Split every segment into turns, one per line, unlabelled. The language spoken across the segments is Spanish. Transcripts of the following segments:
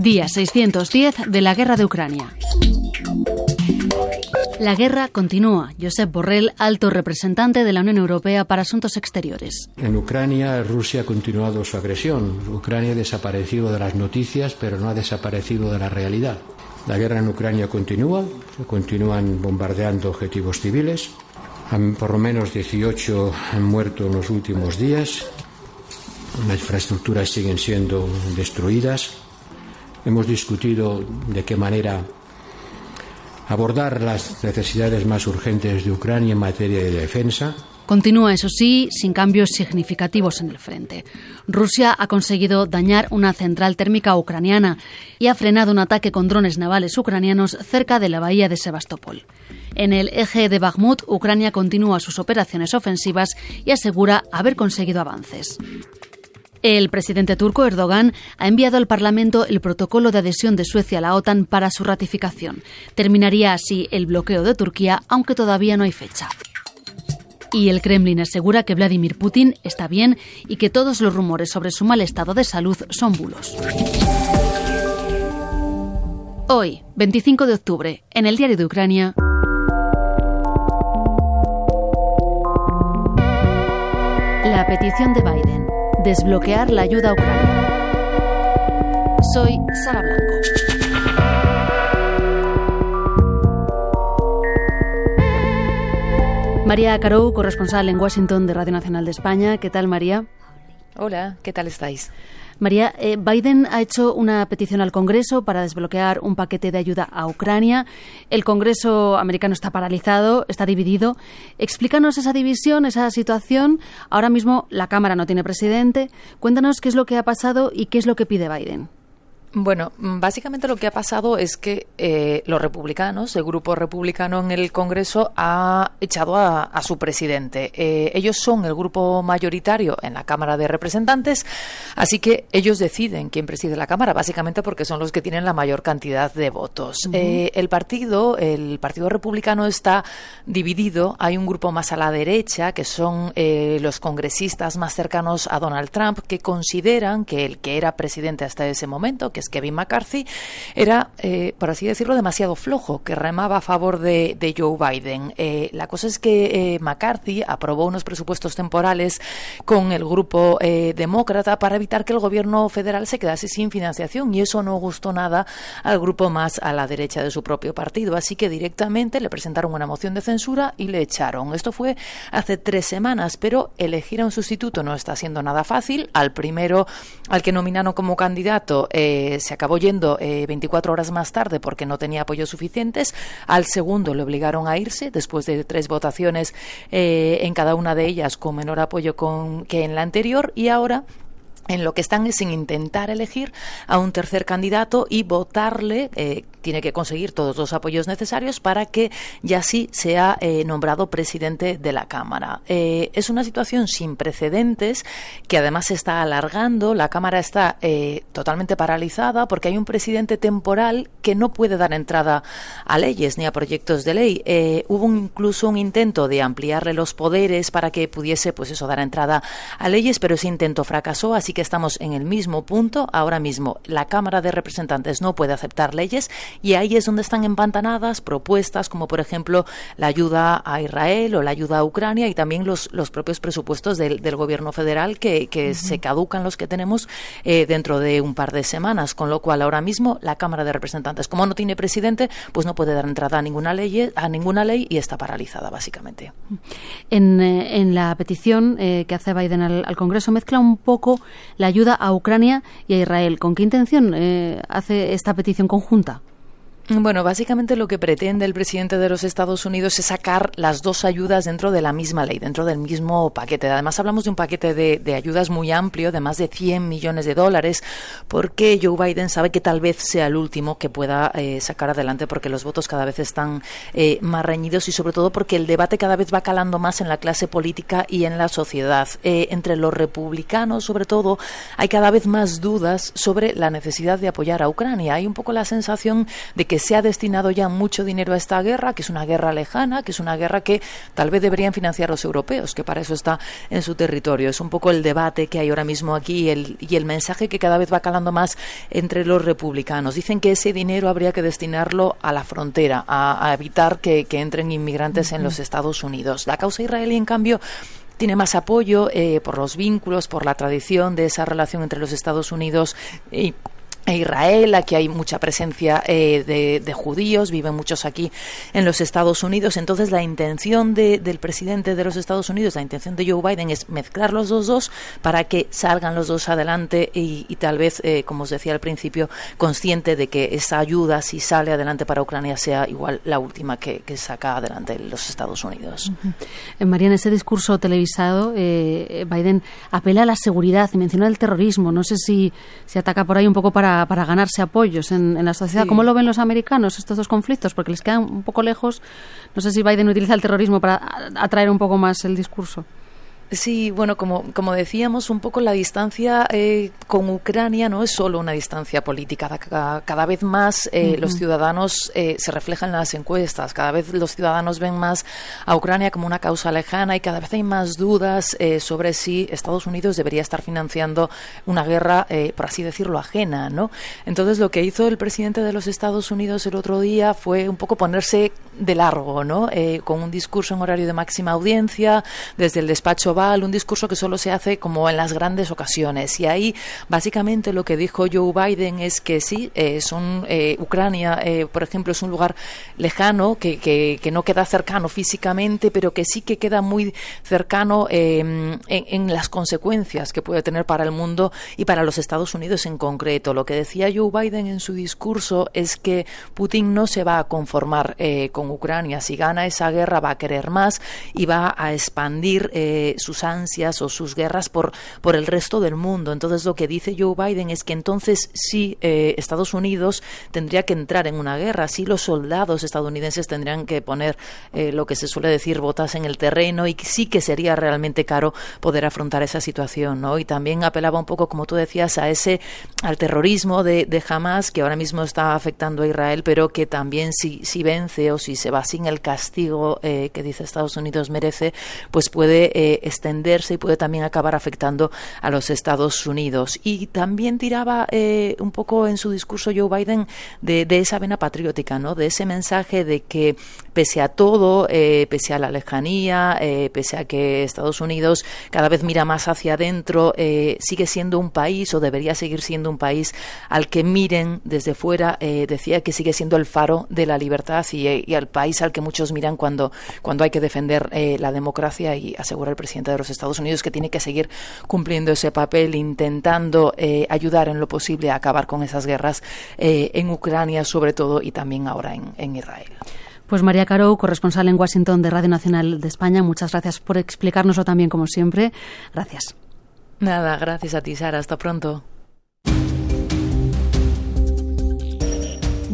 Día 610 de la guerra de Ucrania. La guerra continúa. Josep Borrell, alto representante de la Unión Europea para Asuntos Exteriores.
En Ucrania, Rusia ha continuado su agresión. Ucrania ha desaparecido de las noticias, pero no ha desaparecido de la realidad. La guerra en Ucrania continúa, se continúan bombardeando objetivos civiles. Por lo menos 18 han muerto en los últimos días. Las infraestructuras siguen siendo destruidas. Hemos discutido de qué manera abordar las necesidades más urgentes de Ucrania en materia de defensa.
Continúa, eso sí, sin cambios significativos en el frente. Rusia ha conseguido dañar una central térmica ucraniana y ha frenado un ataque con drones navales ucranianos cerca de la bahía de Sebastopol. En el eje de Bakhmut, Ucrania continúa sus operaciones ofensivas y asegura haber conseguido avances. El presidente turco Erdogan ha enviado al Parlamento el protocolo de adhesión de Suecia a la OTAN para su ratificación. Terminaría así el bloqueo de Turquía, aunque todavía no hay fecha. Y el Kremlin asegura que Vladimir Putin está bien y que todos los rumores sobre su mal estado de salud son bulos. Hoy, 25 de octubre, en el diario de Ucrania. La petición de Biden Desbloquear la ayuda a Ucrania. Soy Sara Blanco. María Carou, corresponsal en Washington de Radio Nacional de España. ¿Qué tal, María?
Hola, ¿qué tal estáis?
María, eh, Biden ha hecho una petición al Congreso para desbloquear un paquete de ayuda a Ucrania. El Congreso americano está paralizado, está dividido. Explícanos esa división, esa situación. Ahora mismo la Cámara no tiene presidente. Cuéntanos qué es lo que ha pasado y qué es lo que pide Biden.
Bueno, básicamente lo que ha pasado es que eh, los republicanos, el grupo republicano en el Congreso, ha echado a, su presidente. Eh, ellos son el grupo mayoritario en la Cámara de Representantes, así que ellos deciden quién preside la Cámara, básicamente porque son los que tienen la mayor cantidad de votos. Eh, el partido, el Partido Republicano está dividido. Hay un grupo más a la derecha, que son los congresistas más cercanos a Donald Trump, que consideran que el que era presidente hasta ese momento, que Kevin McCarthy, era, eh, por así decirlo, demasiado flojo, que remaba a favor de, Joe Biden. Eh, la cosa es que eh, McCarthy aprobó unos presupuestos temporales con el grupo demócrata para evitar que el gobierno federal se quedase sin financiación y eso no gustó nada al grupo más a la derecha de su propio partido. Así que directamente le presentaron una moción de censura y le echaron. Esto fue hace tres semanas, pero elegir a un sustituto no está siendo nada fácil. Al primero, al que nominaron como candidato, se acabó yendo 24 eh, horas más tarde porque no tenía apoyos suficientes. Al segundo le obligaron a irse después de tres votaciones eh, en cada una de ellas con menor apoyo con, que en la anterior y ahora en lo que están es en intentar elegir a un tercer candidato y votarle, eh, tiene que conseguir todos los apoyos necesarios para que ya sí sea eh, nombrado presidente de la Cámara. Eh, es una situación sin precedentes que además se está alargando. La Cámara está totalmente paralizada porque hay un presidente temporal que no puede dar entrada a leyes ni a proyectos de ley. hubo incluso un intento de ampliarle los poderes para que pudiese, pues eso, dar entrada a leyes, pero ese intento fracasó, así que estamos en el mismo punto. Ahora mismo la Cámara de Representantes no puede aceptar leyes y ahí es donde están empantanadas propuestas como por ejemplo la ayuda a Israel o la ayuda a Ucrania y también los, los propios presupuestos del, gobierno federal que, se caducan los que tenemos eh, dentro de un par de semanas. Con lo cual ahora mismo la Cámara de Representantes, como no tiene presidente, pues no puede dar entrada a ninguna ley, a ninguna ley y está paralizada básicamente.
En, eh, la petición eh, que hace Biden al, al Congreso mezcla un poco la ayuda a Ucrania y a Israel. ¿Con qué intención eh, hace esta petición conjunta?
Bueno, básicamente lo que pretende el presidente de los Estados Unidos es sacar las dos ayudas dentro de la misma ley, dentro del mismo paquete. Además, hablamos de un paquete de, ayudas muy amplio, de más de 100 millones de dólares, porque Joe Biden sabe que tal vez sea el último que pueda eh, sacar adelante, porque los votos cada vez están eh, más reñidos y sobre todo porque el debate cada vez va calando más en la clase política y en la sociedad. Eh, entre los republicanos, sobre todo, hay cada vez más dudas sobre la necesidad de apoyar a Ucrania. Hay un poco la sensación de que se ha destinado ya mucho dinero a esta guerra, que es una guerra lejana, que es una guerra que tal vez deberían financiar los europeos, que para eso está en su territorio. Es un poco el debate que hay ahora mismo aquí y el, y el mensaje que cada vez va calando más entre los republicanos. Dicen que ese dinero habría que destinarlo a la frontera, a, evitar que, entren inmigrantes en los Estados Unidos. La causa israelí, en cambio, tiene más apoyo eh, por los vínculos, por la tradición de esa relación entre los Estados Unidos y Israel, aquí hay mucha presencia eh, de, judíos, viven muchos aquí en los Estados Unidos. Entonces, la intención del presidente de los Estados Unidos, la intención de Joe Biden es mezclar los dos dos para que salgan los dos adelante y, tal vez, eh, como os decía al principio, consciente de que esa ayuda, si sale adelante para Ucrania, sea igual la última que, saca adelante los Estados Unidos.
Eh, María, en ese discurso televisado, Biden apela a la seguridad menciona el terrorismo. No sé si se ataca por ahí un poco para para, ganarse apoyos en, la sociedad. ¿Cómo lo ven los americanos estos dos conflictos? Porque les quedan un poco lejos. No sé si Biden utiliza el terrorismo para atraer un poco más el discurso.
Sí, bueno, como, como decíamos, un poco la distancia eh, con Ucrania no es solo una distancia política. Cada, vez más eh, los ciudadanos eh, se reflejan en las encuestas, cada vez los ciudadanos ven más a Ucrania como una causa lejana y cada vez hay más dudas sobre si Estados Unidos debería estar financiando una guerra, por así decirlo, ajena, ¿no? Entonces, lo que hizo el presidente de los Estados Unidos el otro día fue un poco ponerse de largo, ¿no? con un discurso en horario de máxima audiencia, desde el despacho un discurso que solo se hace como en las grandes ocasiones. Y ahí básicamente lo que dijo Joe Biden es que sí, eh, son eh, Ucrania, eh, por ejemplo, es un lugar lejano, que, que, no queda cercano físicamente, pero que sí que queda muy cercano en, en, las consecuencias que puede tener para el mundo y para los Estados Unidos en concreto. Lo que decía Joe Biden en su discurso es que Putin no se va a conformar con Ucrania. Si gana esa guerra va a querer más y va a expandir su sus ansias o sus guerras por, por el resto del mundo. Entonces lo que dice Joe Biden es que entonces sí eh, Estados Unidos tendría que entrar en una guerra, sí los soldados estadounidenses tendrían que poner eh, lo que se suele decir botas en el terreno y sí que sería realmente caro poder afrontar esa situación, ¿no? Y también apelaba un poco, como tú decías, a ese al terrorismo de, de Hamas que ahora mismo está afectando a Israel, pero que también si, si vence o si se va sin el castigo eh, que dice Estados Unidos merece, pues puede extenderse y puede también acabar afectando a los Estados Unidos. Y también tiraba eh, un poco en su discurso Joe Biden de, esa vena patriótica, ¿no? de ese mensaje de que pese a todo, eh, pese a la lejanía, eh, pese a que Estados Unidos cada vez mira más hacia adentro, sigue siendo un país o debería seguir siendo un país al que miren desde fuera, decía que sigue siendo el faro de la libertad y, y, al país al que muchos miran cuando, cuando hay que defender la democracia y asegura el presidente de los Estados Unidos que tiene que seguir cumpliendo ese papel, intentando eh, ayudar en lo posible a acabar con esas guerras eh, en Ucrania, sobre todo, y también ahora en, Israel.
Pues María Caro, corresponsal en Washington de Radio Nacional de España, muchas gracias por explicárnoslo también como siempre. Gracias.
Nada, gracias a ti, Sara. Hasta pronto.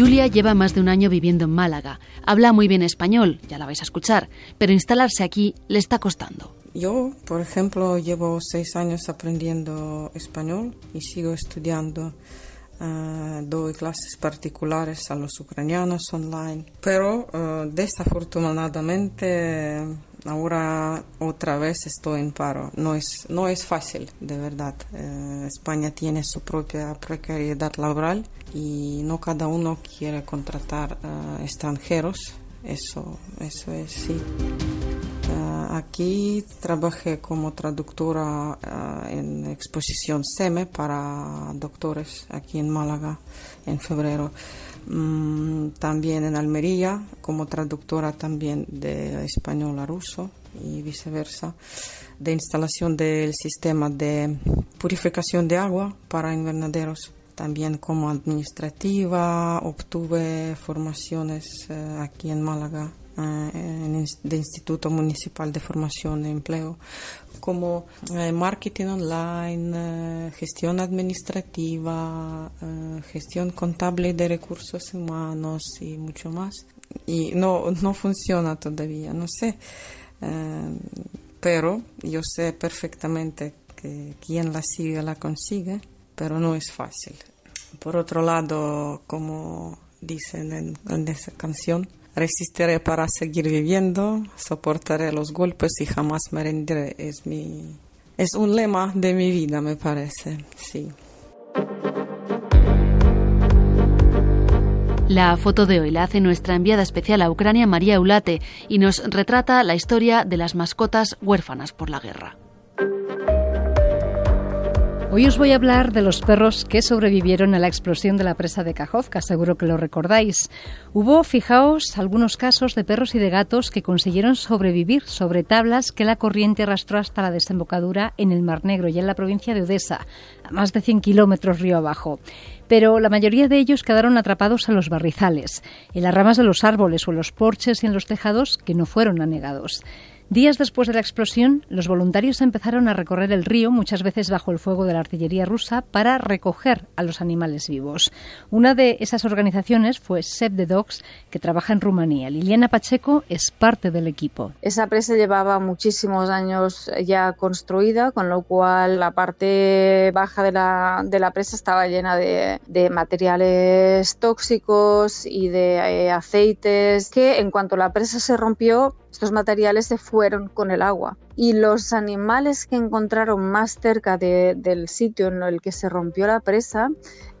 Julia lleva más de un año viviendo en Málaga. Habla muy bien español, ya la vais a escuchar, pero instalarse aquí le está costando.
Yo, por ejemplo, llevo seis años aprendiendo español y sigo estudiando. Uh, doy clases particulares a los ucranianos online, pero uh, desafortunadamente ahora otra vez estoy en paro. No es, no es fácil, de verdad. Uh, España tiene su propia precariedad laboral y no cada uno quiere contratar extranjeros. Eso, eso es sí. Aquí trabajé como traductora eh, en exposición SEME para doctores aquí en Málaga en febrero. Mm, también en Almería como traductora también de español a ruso y viceversa de instalación del sistema de purificación de agua para invernaderos también como administrativa obtuve formaciones eh, aquí en Málaga eh, de Instituto Municipal de Formación de Empleo, como eh, marketing online, eh, gestión administrativa, gestión contable de recursos humanos y mucho más. Y no, no funciona todavía, no sé. pero yo sé perfectamente que quien la sigue la consigue, pero no es fácil. Por otro lado, como dicen en, en esa canción. Resistiré para seguir viviendo, soportaré los golpes y jamás me rendiré. Es mi es un lema de mi vida, me parece. Sí.
La foto de hoy la hace nuestra enviada especial a Ucrania, María Eulate, y nos retrata la historia de las mascotas huérfanas por la guerra.
Hoy os voy a hablar de los perros que sobrevivieron a la explosión de la presa de Kajovka, seguro que lo recordáis. Hubo, fijaos, algunos casos de perros y de gatos que consiguieron sobrevivir sobre tablas que la corriente arrastró hasta la desembocadura en el Mar Negro y en la provincia de Odessa, a más de 100 kilómetros río abajo pero la mayoría de ellos quedaron atrapados en los barrizales, en las ramas de los árboles o en los porches y en los tejados que no fueron anegados. Días después de la explosión, los voluntarios empezaron a recorrer el río, muchas veces bajo el fuego de la artillería rusa, para recoger a los animales vivos. Una de esas organizaciones fue Save the Dogs, que trabaja en Rumanía. Liliana Pacheco es parte del equipo.
Esa presa llevaba muchísimos años ya construida, con lo cual la parte baja de la, de la presa estaba llena de, de materiales tóxicos y de eh, aceites que en cuanto la presa se rompió, estos materiales se fueron con el agua. Y los animales que encontraron más cerca del sitio en el que se rompió la presa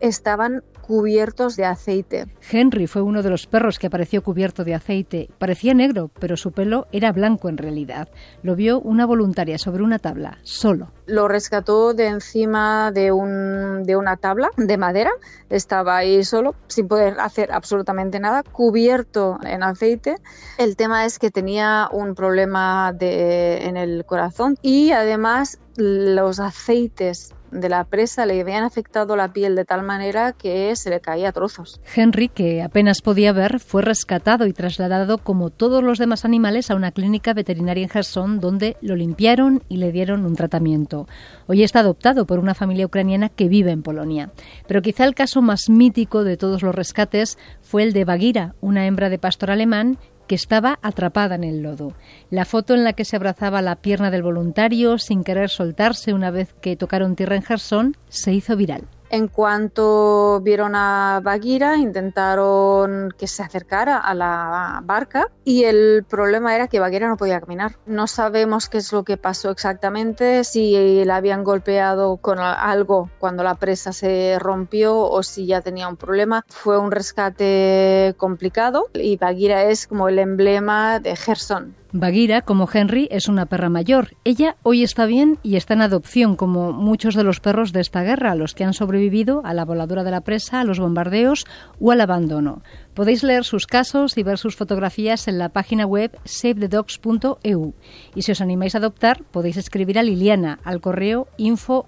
estaban cubiertos de aceite.
Henry fue uno de los perros que apareció cubierto de aceite. Parecía negro, pero su pelo era blanco en realidad. Lo vio una voluntaria sobre una tabla, solo.
Lo rescató de encima de, un, de una tabla de madera. Estaba ahí solo, sin poder hacer absolutamente nada, cubierto en aceite. El tema es que tenía un problema de, en el corazón y además los aceites de la presa le habían afectado la piel de tal manera que se le caía a trozos.
Henry, que apenas podía ver, fue rescatado y trasladado como todos los demás animales a una clínica veterinaria en Gerson donde lo limpiaron y le dieron un tratamiento. Hoy está adoptado por una familia ucraniana que vive en Polonia. Pero quizá el caso más mítico de todos los rescates fue el de Bagira, una hembra de pastor alemán que estaba atrapada en el lodo. La foto en la que se abrazaba la pierna del voluntario sin querer soltarse una vez que tocaron tierra en Gerson se hizo viral.
En cuanto vieron a Bagira, intentaron que se acercara a la barca y el problema era que Bagira no podía caminar. No sabemos qué es lo que pasó exactamente, si la habían golpeado con algo cuando la presa se rompió o si ya tenía un problema. Fue un rescate complicado y Bagira es como el emblema de Gerson.
Bagira, como Henry, es una perra mayor. Ella hoy está bien y está en adopción, como muchos de los perros de esta guerra, los que han sobrevivido a la voladura de la presa, a los bombardeos o al abandono. Podéis leer sus casos y ver sus fotografías en la página web savethedogs.eu. Y si os animáis a adoptar, podéis escribir a Liliana al correo info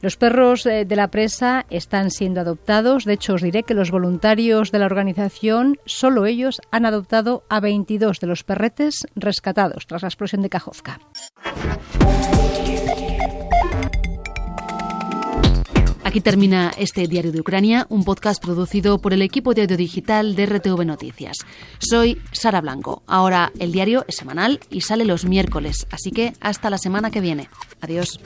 los perros eh, de la presa están siendo adoptados. De hecho, os diré que los voluntarios de la organización, solo ellos, han adoptado a 22 de los perretes rescatados tras la explosión de Kajovka.
Aquí termina este Diario de Ucrania, un podcast producido por el equipo de audio digital de RTV Noticias. Soy Sara Blanco. Ahora el diario es semanal y sale los miércoles, así que hasta la semana que viene. Adiós.